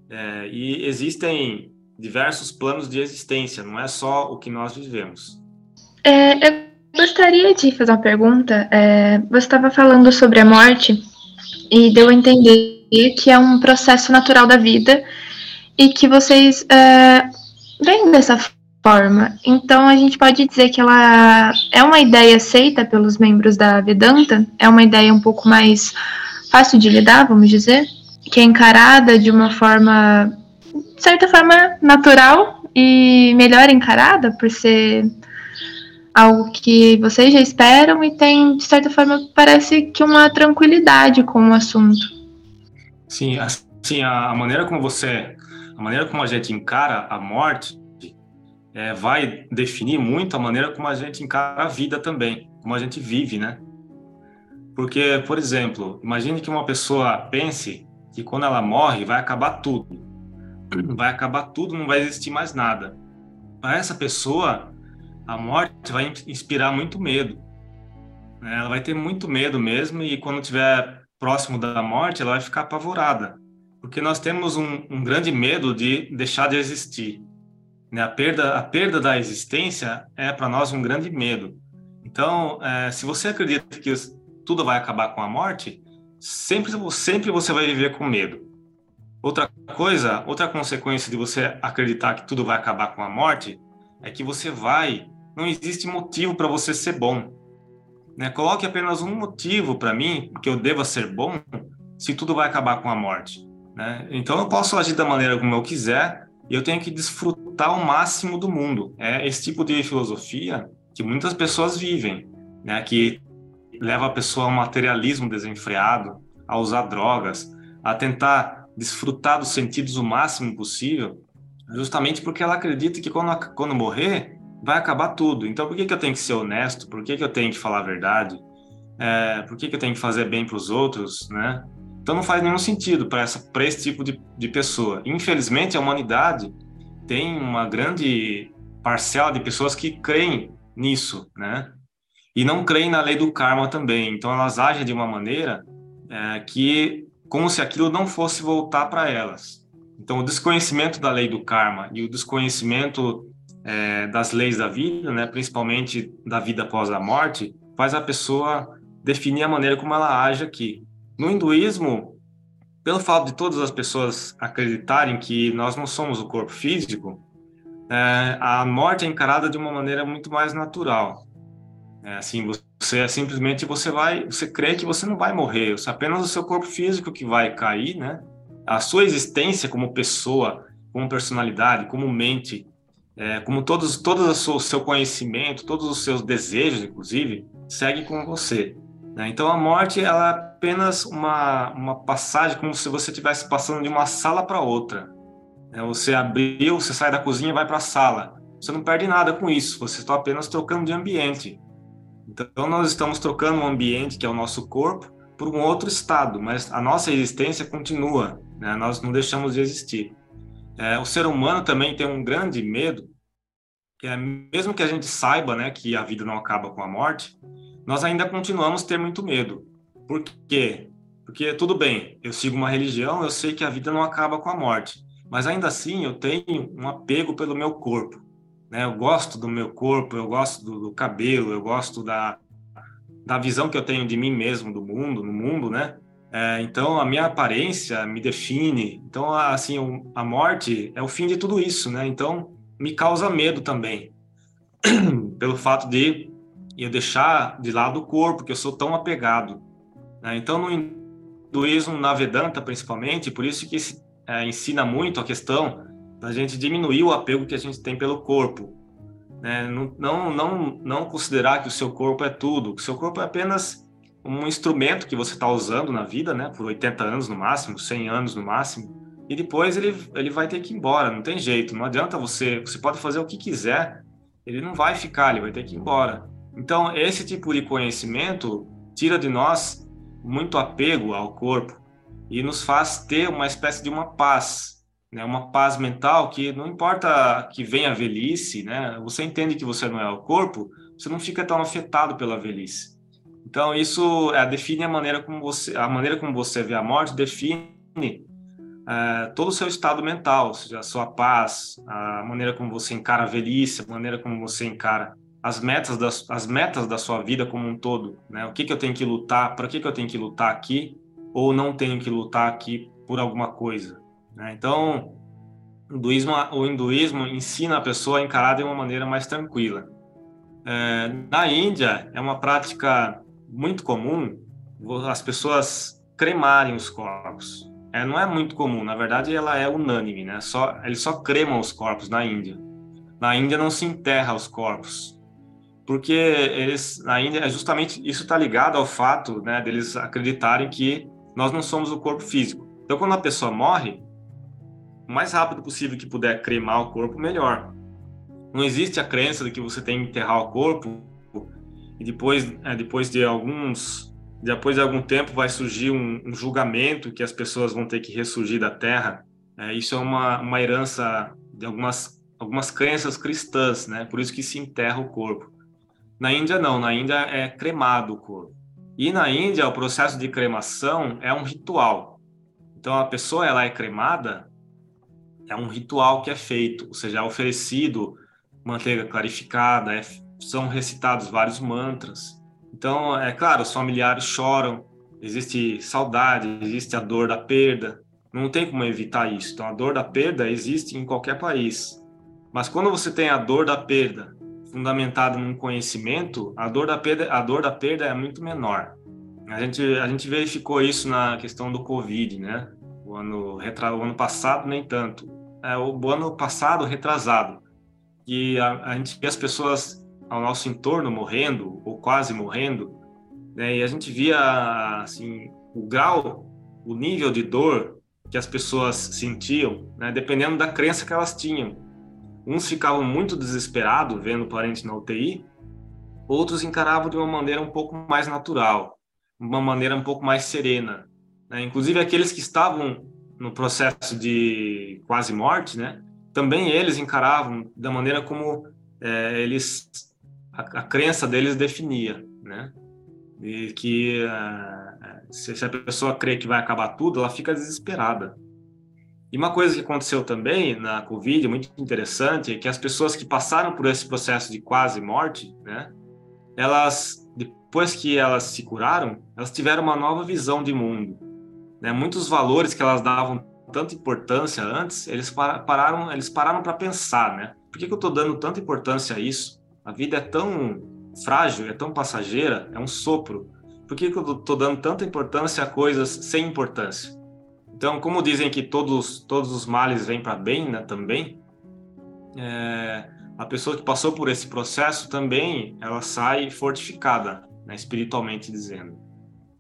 É, e existem diversos planos de existência, não é só o que nós vivemos. É, eu gostaria de fazer uma pergunta. É, você estava falando sobre a morte e deu a entender que é um processo natural da vida e que vocês é, veem dessa forma. Então a gente pode dizer que ela é uma ideia aceita pelos membros da Vedanta? É uma ideia um pouco mais fácil de lidar, vamos dizer? que é encarada de uma forma, de certa forma, natural e melhor encarada, por ser algo que vocês já esperam e tem, de certa forma, parece que uma tranquilidade com o assunto. Sim, assim, a maneira como você, a maneira como a gente encara a morte é, vai definir muito a maneira como a gente encara a vida também, como a gente vive, né? Porque, por exemplo, imagine que uma pessoa pense que quando ela morre vai acabar tudo. Vai acabar tudo, não vai existir mais nada. para essa pessoa, a morte vai inspirar muito medo. Né? Ela vai ter muito medo mesmo e quando estiver próximo da morte, ela vai ficar apavorada, porque nós temos um, um grande medo de deixar de existir. Né? A perda, a perda da existência é para nós um grande medo. Então, é, se você acredita que tudo vai acabar com a morte, sempre, sempre você vai viver com medo. Outra coisa, outra consequência de você acreditar que tudo vai acabar com a morte é que você vai, não existe motivo para você ser bom. Né? Coloque apenas um motivo para mim que eu deva ser bom se tudo vai acabar com a morte. Né? Então eu posso agir da maneira como eu quiser e eu tenho que desfrutar o máximo do mundo. É esse tipo de filosofia que muitas pessoas vivem, né? que leva a pessoa ao materialismo desenfreado, a usar drogas, a tentar desfrutar dos sentidos o máximo possível, justamente porque ela acredita que quando, quando morrer, vai acabar tudo. Então, por que, que eu tenho que ser honesto? Por que, que eu tenho que falar a verdade? É, por que, que eu tenho que fazer bem para os outros, né? Então, não faz nenhum sentido para esse tipo de, de pessoa. Infelizmente, a humanidade tem uma grande parcela de pessoas que creem nisso, né? E não creem na lei do karma também. Então, elas agem de uma maneira é, que como se aquilo não fosse voltar para elas. Então, o desconhecimento da lei do karma e o desconhecimento é, das leis da vida, né, principalmente da vida após a morte, faz a pessoa definir a maneira como ela age aqui. No hinduísmo, pelo fato de todas as pessoas acreditarem que nós não somos o corpo físico, é, a morte é encarada de uma maneira muito mais natural. É, assim, você é simplesmente você vai, você crê que você não vai morrer, é apenas o seu corpo físico que vai cair, né? A sua existência como pessoa, como personalidade, como mente, é, como todos, todos o seu conhecimento, todos os seus desejos, inclusive, segue com você. Né? Então a morte ela é apenas uma, uma passagem, como se você estivesse passando de uma sala para outra. Né? Você abriu, você sai da cozinha e vai para a sala. Você não perde nada com isso, você está apenas trocando de ambiente. Então, nós estamos trocando um ambiente, que é o nosso corpo, por um outro estado, mas a nossa existência continua, né? nós não deixamos de existir. É, o ser humano também tem um grande medo, que é mesmo que a gente saiba né, que a vida não acaba com a morte, nós ainda continuamos ter muito medo. Por quê? Porque tudo bem, eu sigo uma religião, eu sei que a vida não acaba com a morte, mas ainda assim eu tenho um apego pelo meu corpo. Né? Eu gosto do meu corpo, eu gosto do, do, cabelo, eu gosto da, da visão que eu tenho de mim mesmo, do mundo, no mundo, né? É, então, a minha aparência me define. Então, assim, a morte é o fim de tudo isso, né? Então, me causa medo também. [CLEARS THROAT] Pelo fato de eu deixar de lado o corpo, que eu sou tão apegado. Né? Então, no hinduísmo, na Vedanta, principalmente, por isso que é, ensina muito a questão da gente diminuir o apego que a gente tem pelo corpo. Né? Não, não, não, não considerar que o seu corpo é tudo, que o seu corpo é apenas um instrumento que você está usando na vida, né? por 80 anos no máximo, 100 anos no máximo, e depois ele, ele vai ter que ir embora, não tem jeito, não adianta você, você pode fazer o que quiser, ele não vai ficar, ele vai ter que ir embora. Então, esse tipo de conhecimento tira de nós muito apego ao corpo e nos faz ter uma espécie de uma paz, né, uma paz mental que não importa que venha a velhice, né, você entende que você não é o corpo, você não fica tão afetado pela velhice. Então isso é, define a maneira como você, a maneira como você vê a morte define é, todo o seu estado mental, ou seja, a sua paz, a maneira como você encara a velhice, a maneira como você encara as metas das as metas da sua vida como um todo, né? O que que eu tenho que lutar, para que que eu tenho que lutar aqui ou não tenho que lutar aqui por alguma coisa, né? Então, o hinduísmo, o hinduísmo ensina a pessoa a encarar de uma maneira mais tranquila. É, na Índia, é uma prática muito comum as pessoas cremarem os corpos. É, não é muito comum, na verdade ela é unânime, né? Só, eles só cremam os corpos na Índia. Na Índia não se enterra os corpos, porque eles na Índia é justamente isso está ligado ao fato, né, deles acreditarem que nós não somos o corpo físico. Então, quando a pessoa morre, o mais rápido possível que puder cremar o corpo, melhor. Não existe a crença de que você tem que enterrar o corpo e depois, é, depois de alguns depois de algum tempo vai surgir um, um, julgamento que as pessoas vão ter que ressurgir da terra. É, isso é uma, uma herança de algumas algumas crenças cristãs, né? Por isso que se enterra o corpo. Na Índia não, na Índia é cremado o corpo. E na Índia o processo de cremação é um ritual. Então a pessoa ela é cremada é um ritual que é feito, ou seja, é oferecido manteiga clarificada, é, são recitados vários mantras. Então, é claro, os familiares choram, existe saudade, existe a dor da perda, não tem como evitar isso. Então, a dor da perda existe em qualquer país. Mas quando você tem a dor da perda fundamentada num conhecimento, a dor da perda, a dor da perda é muito menor. A gente, a gente verificou isso na questão do Covid, né? O ano, o ano passado, nem tanto. É, o ano passado, retrasado. E a, a gente vê as pessoas ao nosso entorno morrendo, ou quase morrendo, né? e a gente via, assim, o grau, o nível de dor que as pessoas sentiam, né? dependendo da crença que elas tinham. Uns ficavam muito desesperados vendo o parente na UTI, outros encaravam de uma maneira um pouco mais natural, uma maneira um pouco mais serena. Né? Inclusive aqueles que estavam no processo de quase morte, né? Também eles encaravam da maneira como é, eles a, a, crença deles definia, né? E que uh, se, a pessoa crê que vai acabar tudo, ela fica desesperada. E uma coisa que aconteceu também na Covid, muito interessante, é que as pessoas que passaram por esse processo de quase morte, né? Elas, depois que elas se curaram, elas tiveram uma nova visão de mundo. Né? Muitos valores que elas davam tanta importância antes, eles pararam, eles pararam para pensar, né? Por que, que eu estou dando tanta importância a isso? A vida é tão frágil, é tão passageira, é um sopro. Por que, que eu estou dando tanta importância a coisas sem importância? Então, como dizem que todos, todos os males vêm para bem, né, também, é, a pessoa que passou por esse processo também, ela sai fortificada, né, espiritualmente dizendo.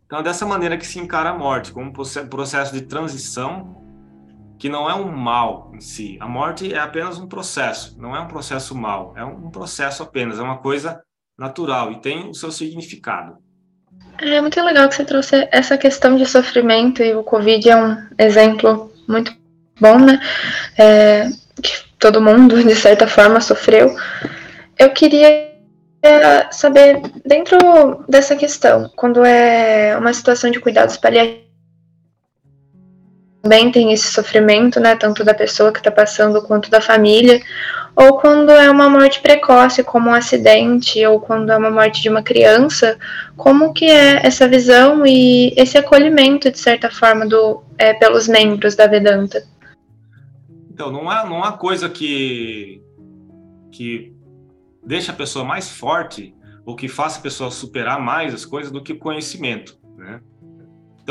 Então, é dessa maneira que se encara a morte, como um processo de transição que não é um mal em si. A morte é apenas um processo, não é um processo mal, é um processo apenas, é uma coisa natural e tem o seu significado. É muito legal que você trouxe essa questão de sofrimento e o Covid é um exemplo muito bom, né? É, que todo mundo, de certa forma, sofreu. Eu queria saber, dentro dessa questão, quando é uma situação de cuidados paliativos, também tem esse sofrimento, né, tanto da pessoa que está passando quanto da família, ou quando é uma morte precoce, como um acidente, ou quando é uma morte de uma criança, como que é essa visão e esse acolhimento, de certa forma, do, é, pelos membros da Vedanta? Então, não há, não há coisa que, que deixa a pessoa mais forte ou que faça a pessoa superar mais as coisas do que o conhecimento?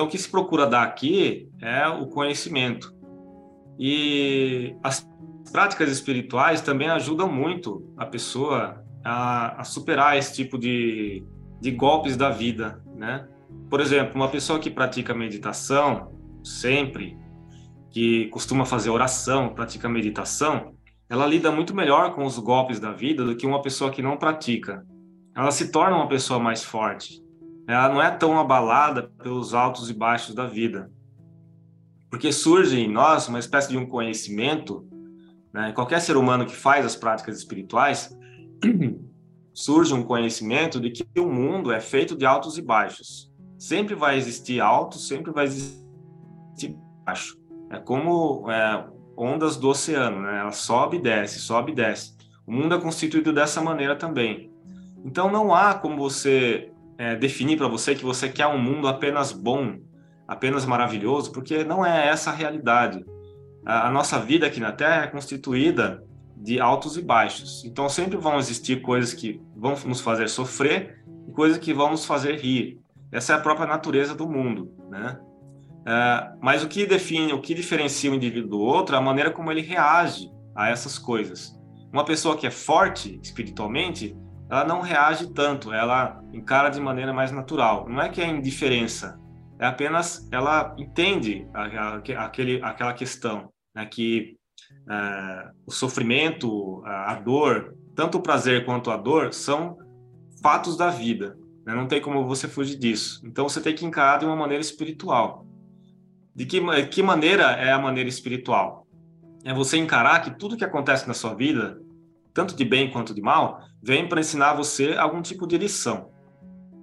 Então, o que se procura dar aqui é o conhecimento. E as práticas espirituais também ajudam muito a pessoa a, a superar esse tipo de, de golpes da vida, né? Por exemplo, uma pessoa que pratica meditação sempre, que costuma fazer oração, pratica meditação, ela lida muito melhor com os golpes da vida do que uma pessoa que não pratica. Ela se torna uma pessoa mais forte ela não é tão abalada pelos altos e baixos da vida. Porque surge em nós uma espécie de um conhecimento, né? qualquer ser humano que faz as práticas espirituais, [CLEARS THROAT] surge um conhecimento de que o mundo é feito de altos e baixos. Sempre vai existir alto, sempre vai existir baixo. É como é, ondas do oceano, né? Ela sobe e desce, sobe e desce. O mundo é constituído dessa maneira também. Então não há como você é, definir para você que você quer um mundo apenas bom, apenas maravilhoso, porque não é essa a realidade. A, a nossa vida aqui na Terra é constituída de altos e baixos. Então sempre vão existir coisas que vão nos fazer sofrer e coisas que vão nos fazer rir. Essa é a própria natureza do mundo, né? É, mas o que define, o que diferencia o indivíduo do outro é a maneira como ele reage a essas coisas. Uma pessoa que é forte espiritualmente, ela não reage tanto, ela encara de maneira mais natural. Não é que é indiferença, é apenas ela entende aquele, aquela questão, né, que é, o sofrimento, a, a, dor, tanto o prazer quanto a dor são fatos da vida. Né, não tem como você fugir disso. Então você tem que encarar de uma maneira espiritual. De que, que maneira é a maneira espiritual? é você encarar que tudo que acontece na sua vida, tanto de bem quanto de mal, vem para ensinar você algum tipo de lição,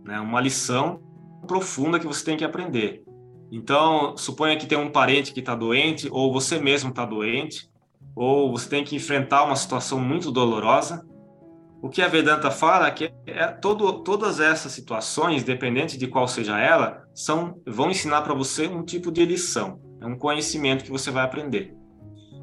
né? Uma lição profunda que você tem que aprender. Então, suponha que tem um parente que está doente, ou você mesmo está doente, ou você tem que enfrentar uma situação muito dolorosa. O que a Vedanta fala é que é todo, todas essas situações, independente de qual seja ela, são, vão ensinar para você um tipo de lição, é um conhecimento que você vai aprender.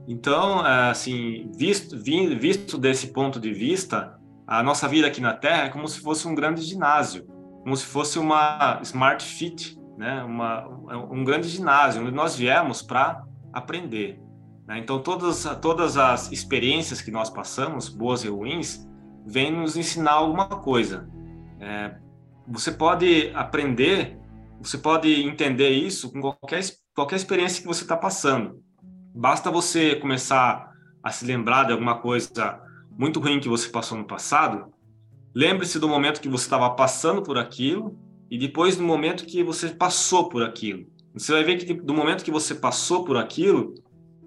Então, é, assim, visto, visto desse ponto de vista, a nossa vida aqui na Terra é como se fosse um grande ginásio, como se fosse uma smart fit, né? uma, um grande ginásio, onde nós viemos para aprender. Né? Então, todas, todas as experiências que nós passamos, boas e ruins, vêm nos ensinar alguma coisa. É, você pode aprender, você pode entender isso com qualquer, qualquer experiência que você está passando. Basta você começar a se lembrar de alguma coisa muito ruim que você passou no passado. Lembre-se do momento que você estava passando por aquilo e depois do momento que você passou por aquilo. Você vai ver que do momento que você passou por aquilo,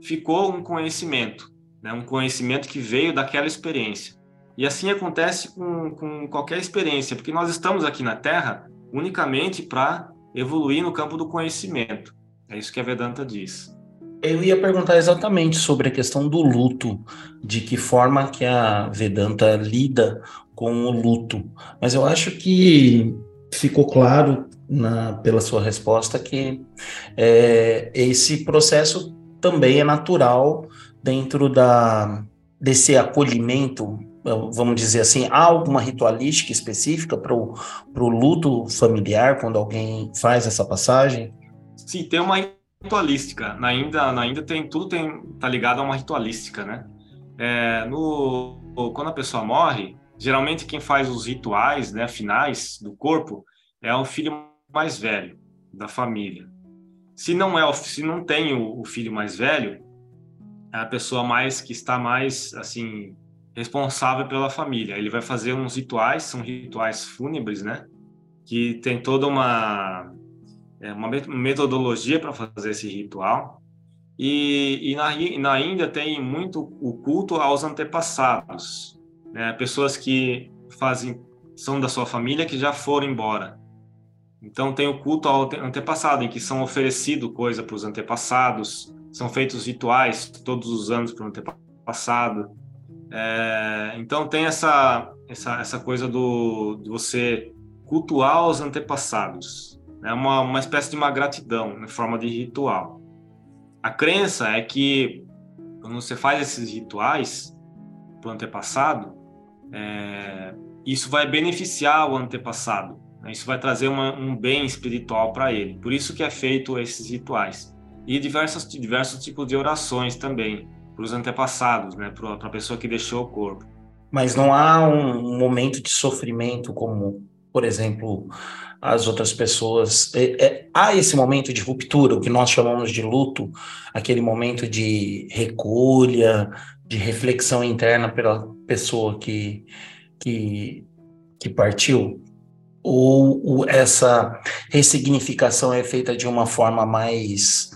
ficou um conhecimento, né? um conhecimento que veio daquela experiência. E assim acontece com, com qualquer experiência, porque nós estamos aqui na Terra unicamente para evoluir no campo do conhecimento. É isso que a Vedanta diz. Eu ia perguntar exatamente sobre a questão do luto, de que forma que a Vedanta lida com o luto. Mas eu acho que ficou claro na, pela sua resposta que é, esse processo também é natural dentro da, desse acolhimento, vamos dizer assim, há alguma ritualística específica para o luto familiar quando alguém faz essa passagem? Sim, tem uma ritualística. Na Índia, tem tudo tem tá ligado a uma ritualística, né? É, no quando a pessoa morre, geralmente quem faz os rituais, né, finais do corpo é o filho mais velho da família. Se não é, se não tem o, o filho mais velho, é a pessoa mais que está mais assim responsável pela família. Ele vai fazer uns rituais, são rituais fúnebres, né? Que tem toda uma uma metodologia para fazer esse ritual. E, e na, na Índia tem muito o culto aos antepassados, né? pessoas que fazem são da sua família que já foram embora. Então tem o culto ao antepassado, em que são oferecido coisa para os antepassados, são feitos rituais todos os anos para o antepassado. É, então tem essa, essa, essa coisa do, de você cultuar os antepassados. É uma, uma espécie de uma gratidão, em forma de ritual. A crença é que quando você faz esses rituais para o antepassado, é, isso vai beneficiar o antepassado. Né? Isso vai trazer uma, um bem espiritual para ele. Por isso que é feito esses rituais. E diversos, diversos tipos de orações também para os antepassados, né? para a pessoa que deixou o corpo. Mas não há um momento de sofrimento como, por exemplo, as outras pessoas. É, é, há esse momento de ruptura, o que nós chamamos de luto, aquele momento de recolha, de reflexão interna pela pessoa que, que, que partiu? Ou, ou essa ressignificação é feita de uma forma mais,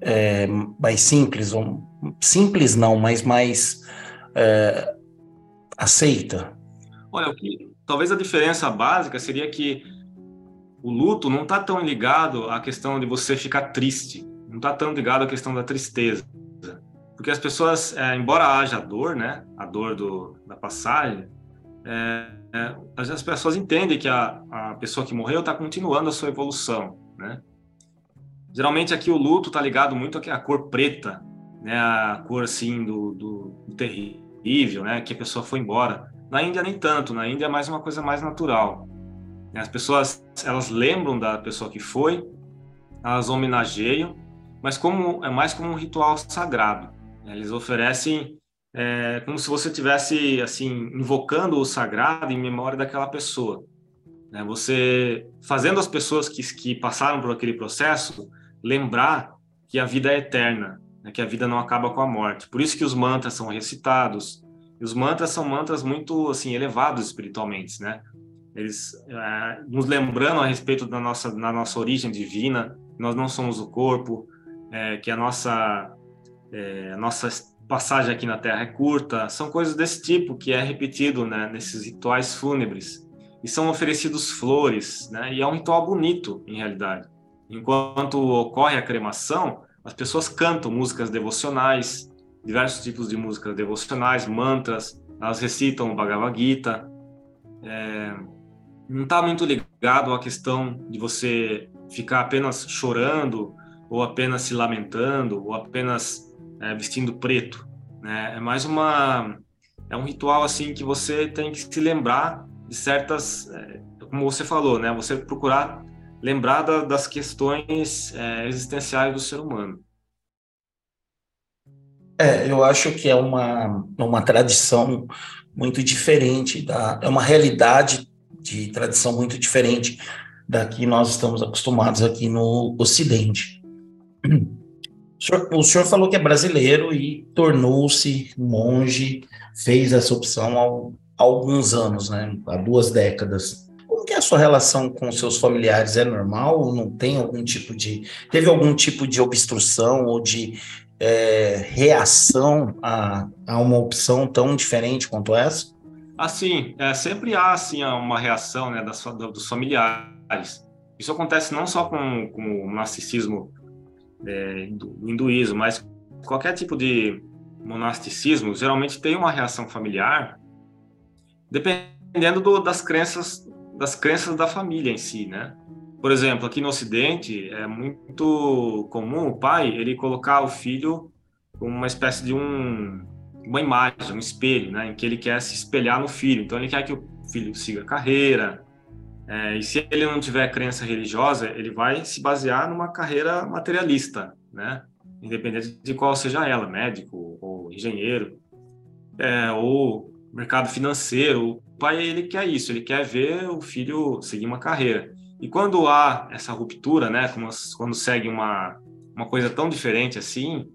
é, mais simples? Ou, simples não, mas mais é, aceita? Olha, talvez a diferença básica seria que o luto não está tão ligado à questão de você ficar triste, não está tão ligado à questão da tristeza. Porque as pessoas, é, embora haja dor, né, a dor do, da passagem, é, é, as pessoas entendem que a, a pessoa que morreu está continuando a sua evolução, né? Geralmente aqui o luto está ligado muito à cor preta, né, a cor assim do, do, do terrível, né, que a pessoa foi embora. Na Índia nem tanto, na Índia é mais uma coisa mais natural. As pessoas elas lembram da pessoa que foi, elas homenageiam, mas como é mais como um ritual sagrado. Eles oferecem é, como se você tivesse assim invocando o sagrado em memória daquela pessoa. Né? Você fazendo as pessoas que, que passaram por aquele processo lembrar que a vida é eterna, né? que a vida não acaba com a morte. Por isso que os mantras são recitados. E os mantras são mantras muito assim elevados espiritualmente, né? Eles é, nos lembrando a respeito da nossa, da nossa origem divina, nós não somos o corpo, é, que a nossa é, a nossa passagem aqui na Terra é curta, são coisas desse tipo que é repetido né, nesses rituais fúnebres. E são oferecidos flores, né, e é um ritual bonito, em realidade. Enquanto ocorre a cremação, as pessoas cantam músicas devocionais, diversos tipos de músicas devocionais, mantras, elas recitam o Bhagavad Gita. É, não está muito ligado à questão de você ficar apenas chorando, ou apenas se lamentando, ou apenas é, vestindo preto. Né? É mais uma. É um ritual assim que você tem que se lembrar de certas. É, como você falou, né? Você procurar lembrar da, das questões é, existenciais do ser humano. É, eu acho que é uma, uma tradição muito diferente, da, é uma realidade de tradição muito diferente da que nós estamos acostumados aqui no Ocidente. O senhor, o senhor falou que é brasileiro e tornou-se monge, fez essa opção há, alguns anos, né? há duas décadas. Como que é a sua relação com seus familiares? É normal? Não tem algum tipo de. Teve algum tipo de obstrução ou de é, reação a, a uma opção tão diferente quanto essa? Assim, é, sempre há assim, uma reação né, das, dos familiares. Isso acontece não só com, com o narcisismo é, do hinduísmo, mas qualquer tipo de monasticismo geralmente tem uma reação familiar, dependendo do, das crenças das crenças da família em si, né? Por exemplo, aqui no Ocidente é muito comum o pai ele colocar o filho como uma espécie de um uma imagem, um espelho, né, em que ele quer se espelhar no filho. Então ele quer que o filho siga a carreira. É, e se ele não tiver crença religiosa, ele vai se basear numa carreira materialista, né? Independente de qual seja ela, médico ou engenheiro, é, ou mercado financeiro. O pai ele quer isso, ele quer ver o filho seguir uma carreira. E quando há essa ruptura, né, quando segue uma uma coisa tão diferente assim,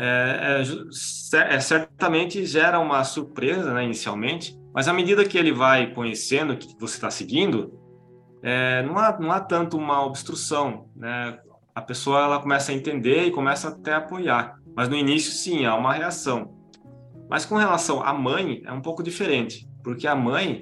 é, é, é, certamente gera uma surpresa né, inicialmente, mas à medida que ele vai conhecendo que você está seguindo, é, não, há, não há tanto uma obstrução. Né? A pessoa ela começa a entender e começa até a apoiar. Mas no início, sim, há uma reação. Mas com relação à mãe, é um pouco diferente, porque a mãe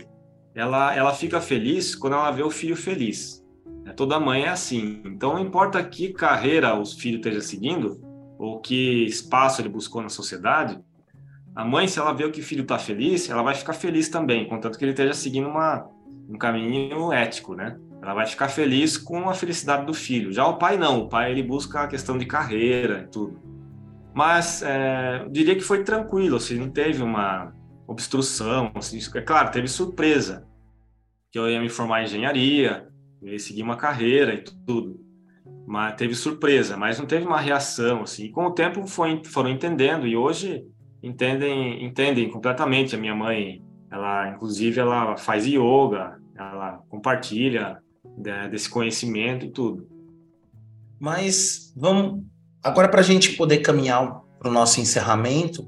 ela, ela fica feliz quando ela vê o filho feliz. É, toda mãe é assim. Então, não importa que carreira o filho esteja seguindo, ou que espaço ele buscou na sociedade, a mãe, se ela vê que o filho está feliz, ela vai ficar feliz também, contanto que ele esteja seguindo uma, um caminho ético, né? Ela vai ficar feliz com a felicidade do filho. Já o pai não, o pai ele busca a questão de carreira e tudo. Mas é, eu diria que foi tranquilo, assim, não teve uma obstrução, assim, é claro, teve surpresa, que eu ia me formar em engenharia, eu ia seguir uma carreira e tudo mas teve surpresa, mas não teve uma reação assim. Com o tempo foi, foram entendendo e hoje entendem entendem completamente. A minha mãe, ela inclusive ela faz yoga, ela compartilha né, desse conhecimento e tudo. Mas vamos agora para a gente poder caminhar para o nosso encerramento.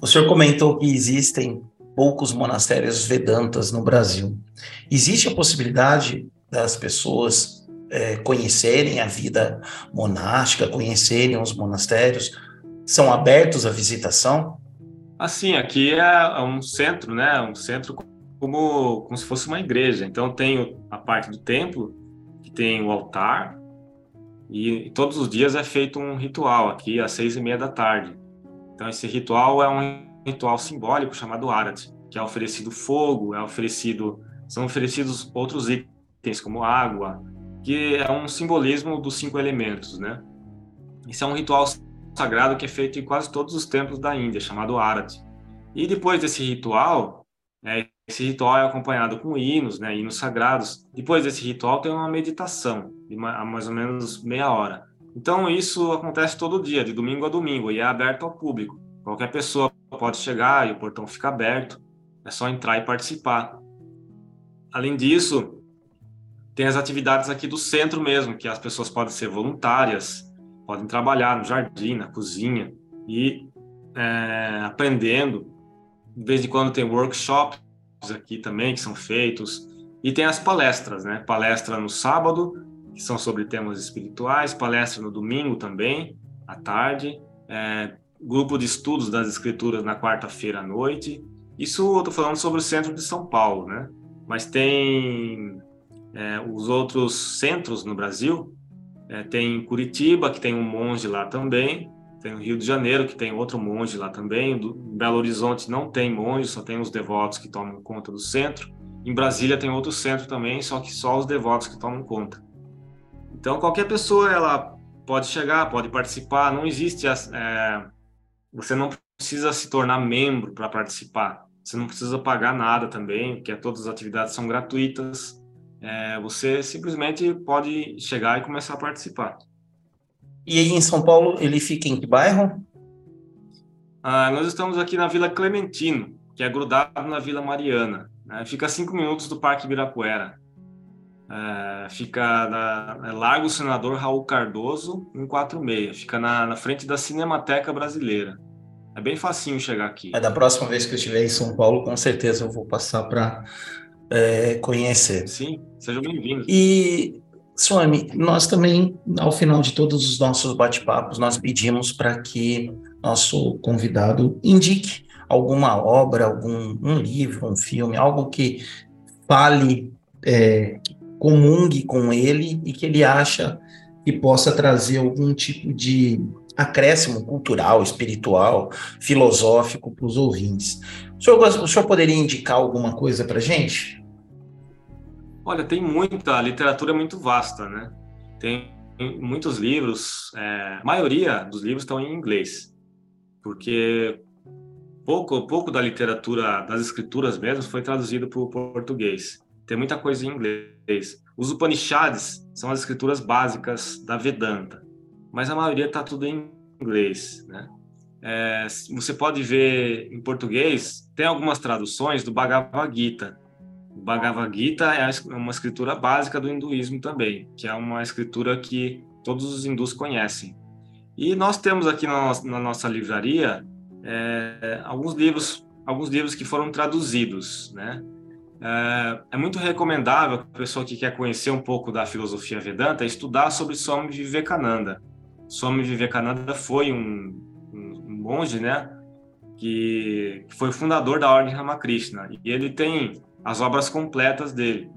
O senhor comentou que existem poucos monastérios Vedantas no Brasil. Existe a possibilidade das pessoas é, conhecerem a vida monástica, conhecerem os monastérios, são abertos à visitação? Assim, aqui é, é um centro, né? Um centro como, como se fosse uma igreja. Então tem a parte do templo, que tem o altar, e todos os dias é feito um ritual aqui às seis e meia da tarde. Então esse ritual é um ritual simbólico chamado Arati, que é oferecido fogo, é oferecido, são oferecidos outros itens como água, que é um simbolismo dos cinco elementos, né? Isso é um ritual sagrado que é feito em quase todos os templos da Índia, chamado Arati. E depois desse ritual, é, esse ritual é acompanhado com hinos, né, hinos sagrados. Depois desse ritual tem uma meditação, de mais ou menos meia hora. Então isso acontece todo dia, de domingo a domingo, e é aberto ao público. Qualquer pessoa pode chegar e o portão fica aberto, é só entrar e participar. Além disso, tem as atividades aqui do centro mesmo, que as pessoas podem ser voluntárias, podem trabalhar no jardim, na cozinha e é, aprendendo. De vez em quando tem workshops aqui também que são feitos e tem as palestras, né? Palestra no sábado que são sobre temas espirituais, palestra no domingo também à tarde é, grupo de estudos das escrituras na quarta-feira à noite. Isso eu estou falando sobre o centro de São Paulo, né? Mas tem é, os outros centros no Brasil. É, tem Curitiba, que tem um monge lá também. Tem o Rio de Janeiro, que tem outro monge lá também. Do Belo Horizonte não tem monge, só tem os devotos que tomam conta do centro. Em Brasília tem outro centro também, só que só os devotos que tomam conta. Então, qualquer pessoa ela pode chegar, pode participar. Não existe. É, você não precisa se tornar membro para participar. Você não precisa pagar nada também, porque todas as atividades são gratuitas. É, você simplesmente pode chegar e começar a participar. E aí em São Paulo, ele fica em que bairro? Ah, nós estamos aqui na Vila Clementino, que é grudado na Vila Mariana. Né? Fica a cinco minutos do Parque Ibirapuera. É, fica na é Largo Senador Raul Cardoso, 146. Fica na, na frente da Cinemateca Brasileira. É bem facinho chegar aqui. É da próxima vez que eu estiver em São Paulo, com certeza eu vou passar para é, conhecer. Sim, seja bem-vindo. E Swami, nós também, ao final de todos os nossos bate-papos, nós pedimos para que nosso convidado indique alguma obra, algum um livro, um filme, algo que fale, é, comungue com ele e que ele acha que possa trazer algum tipo de acréscimo cultural, espiritual, filosófico para os ouvintes. O senhor, o senhor poderia indicar alguma coisa para gente? Olha, tem muita, a literatura é muito vasta, né? Tem muitos livros, é, a maioria dos livros estão em inglês, porque pouco, pouco da literatura, das escrituras mesmo, foi traduzido para o português. Tem muita coisa em inglês. Os Upanishads são as escrituras básicas da Vedanta, mas a maioria está tudo em inglês, né? É, você pode ver em português, tem algumas traduções do Bhagavad Gita, o Bhagavad Gita é uma escritura básica do hinduísmo também, que é uma escritura que todos os hindus conhecem. E nós temos aqui na, nossa livraria é, alguns livros, alguns livros que foram traduzidos, né? É, é, muito recomendável a pessoa que quer conhecer um pouco da filosofia Vedanta estudar sobre Swami Vivekananda. Swami Vivekananda foi um, um, monge, né? Que, foi fundador da Ordem Ramakrishna. E ele tem as obras completas dele.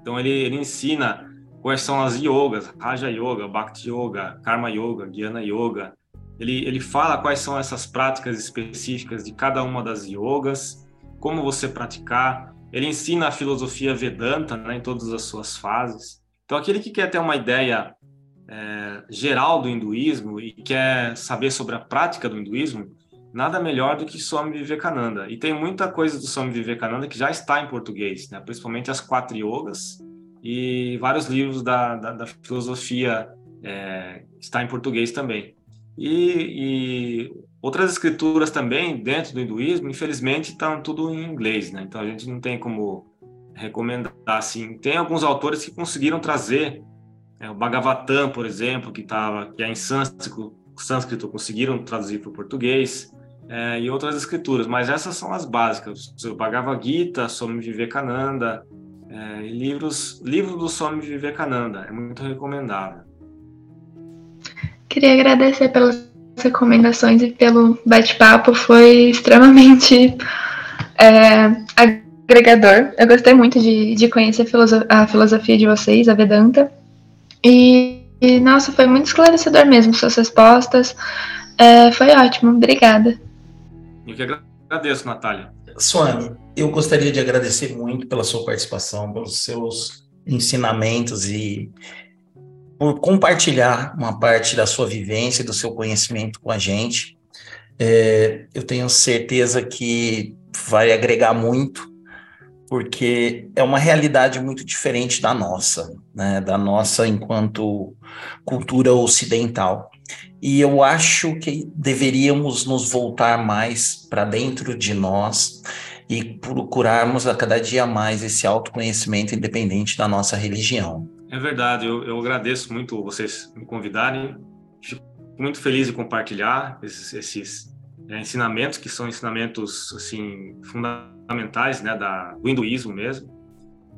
Então ele, ele ensina quais são as yogas, Raja Yoga, Bhakti Yoga, Karma Yoga, Jnana Yoga. Ele, ele fala quais são essas práticas específicas de cada uma das yogas, como você praticar. Ele ensina a filosofia Vedanta né, em todas as suas fases. Então aquele que quer ter uma ideia é, geral do hinduísmo e quer saber sobre a prática do hinduísmo, nada melhor do que Swami Vivekananda. E tem muita coisa do Swami Vivekananda que já está em português, né? principalmente as quatro yogas e vários livros da, da, da filosofia é, está em português também. E, e, outras escrituras também dentro do hinduísmo, infelizmente, estão tudo em inglês, né? Então a gente não tem como recomendar assim. Tem alguns autores que conseguiram trazer é, o Bhagavatam, por exemplo, que estava que é em sânscrito, sânscrito conseguiram traduzir para o português é, e outras escrituras, mas essas são as básicas. O Bhagavad Gita, Swami Vivekananda, é, livros, livro do Swami Vivekananda, é muito recomendável. Queria agradecer pelas recomendações e pelo bate-papo, foi extremamente é, agregador. Eu gostei muito de, de conhecer a, filoso a filosofia de vocês, a Vedanta. E, e, nossa, foi muito esclarecedor mesmo suas respostas. É, foi ótimo, obrigada. Eu que agradeço, Natália. Swami, eu gostaria de agradecer muito pela sua participação, pelos seus ensinamentos e por compartilhar uma parte da sua vivência e do seu conhecimento com a gente. É, eu tenho certeza que vai agregar muito, porque é uma realidade muito diferente da nossa, né? da nossa enquanto cultura ocidental. E eu acho que deveríamos nos voltar mais para dentro de nós e procurarmos a cada dia mais esse autoconhecimento independente da nossa religião. É verdade, eu, eu agradeço muito vocês me convidarem. Fico muito feliz de compartilhar esses, esses é, ensinamentos que são ensinamentos assim fundamentais, né, da, do hinduísmo mesmo.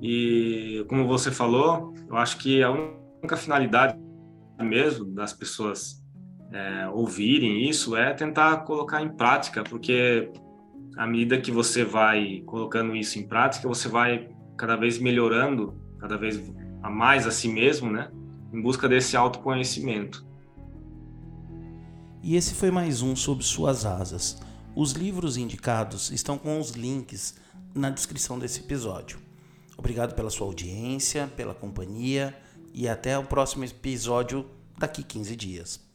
E como você falou, eu acho que a única finalidade mesmo das pessoas é, ouvirem isso é tentar colocar em prática, porque à medida que você vai colocando isso em prática, você vai cada vez melhorando, cada vez a mais a si mesmo, né? Em busca desse autoconhecimento. E esse foi mais um sob suas asas. Os livros indicados estão com os links na descrição desse episódio. Obrigado pela sua audiência, pela companhia e até o próximo episódio daqui 15 dias.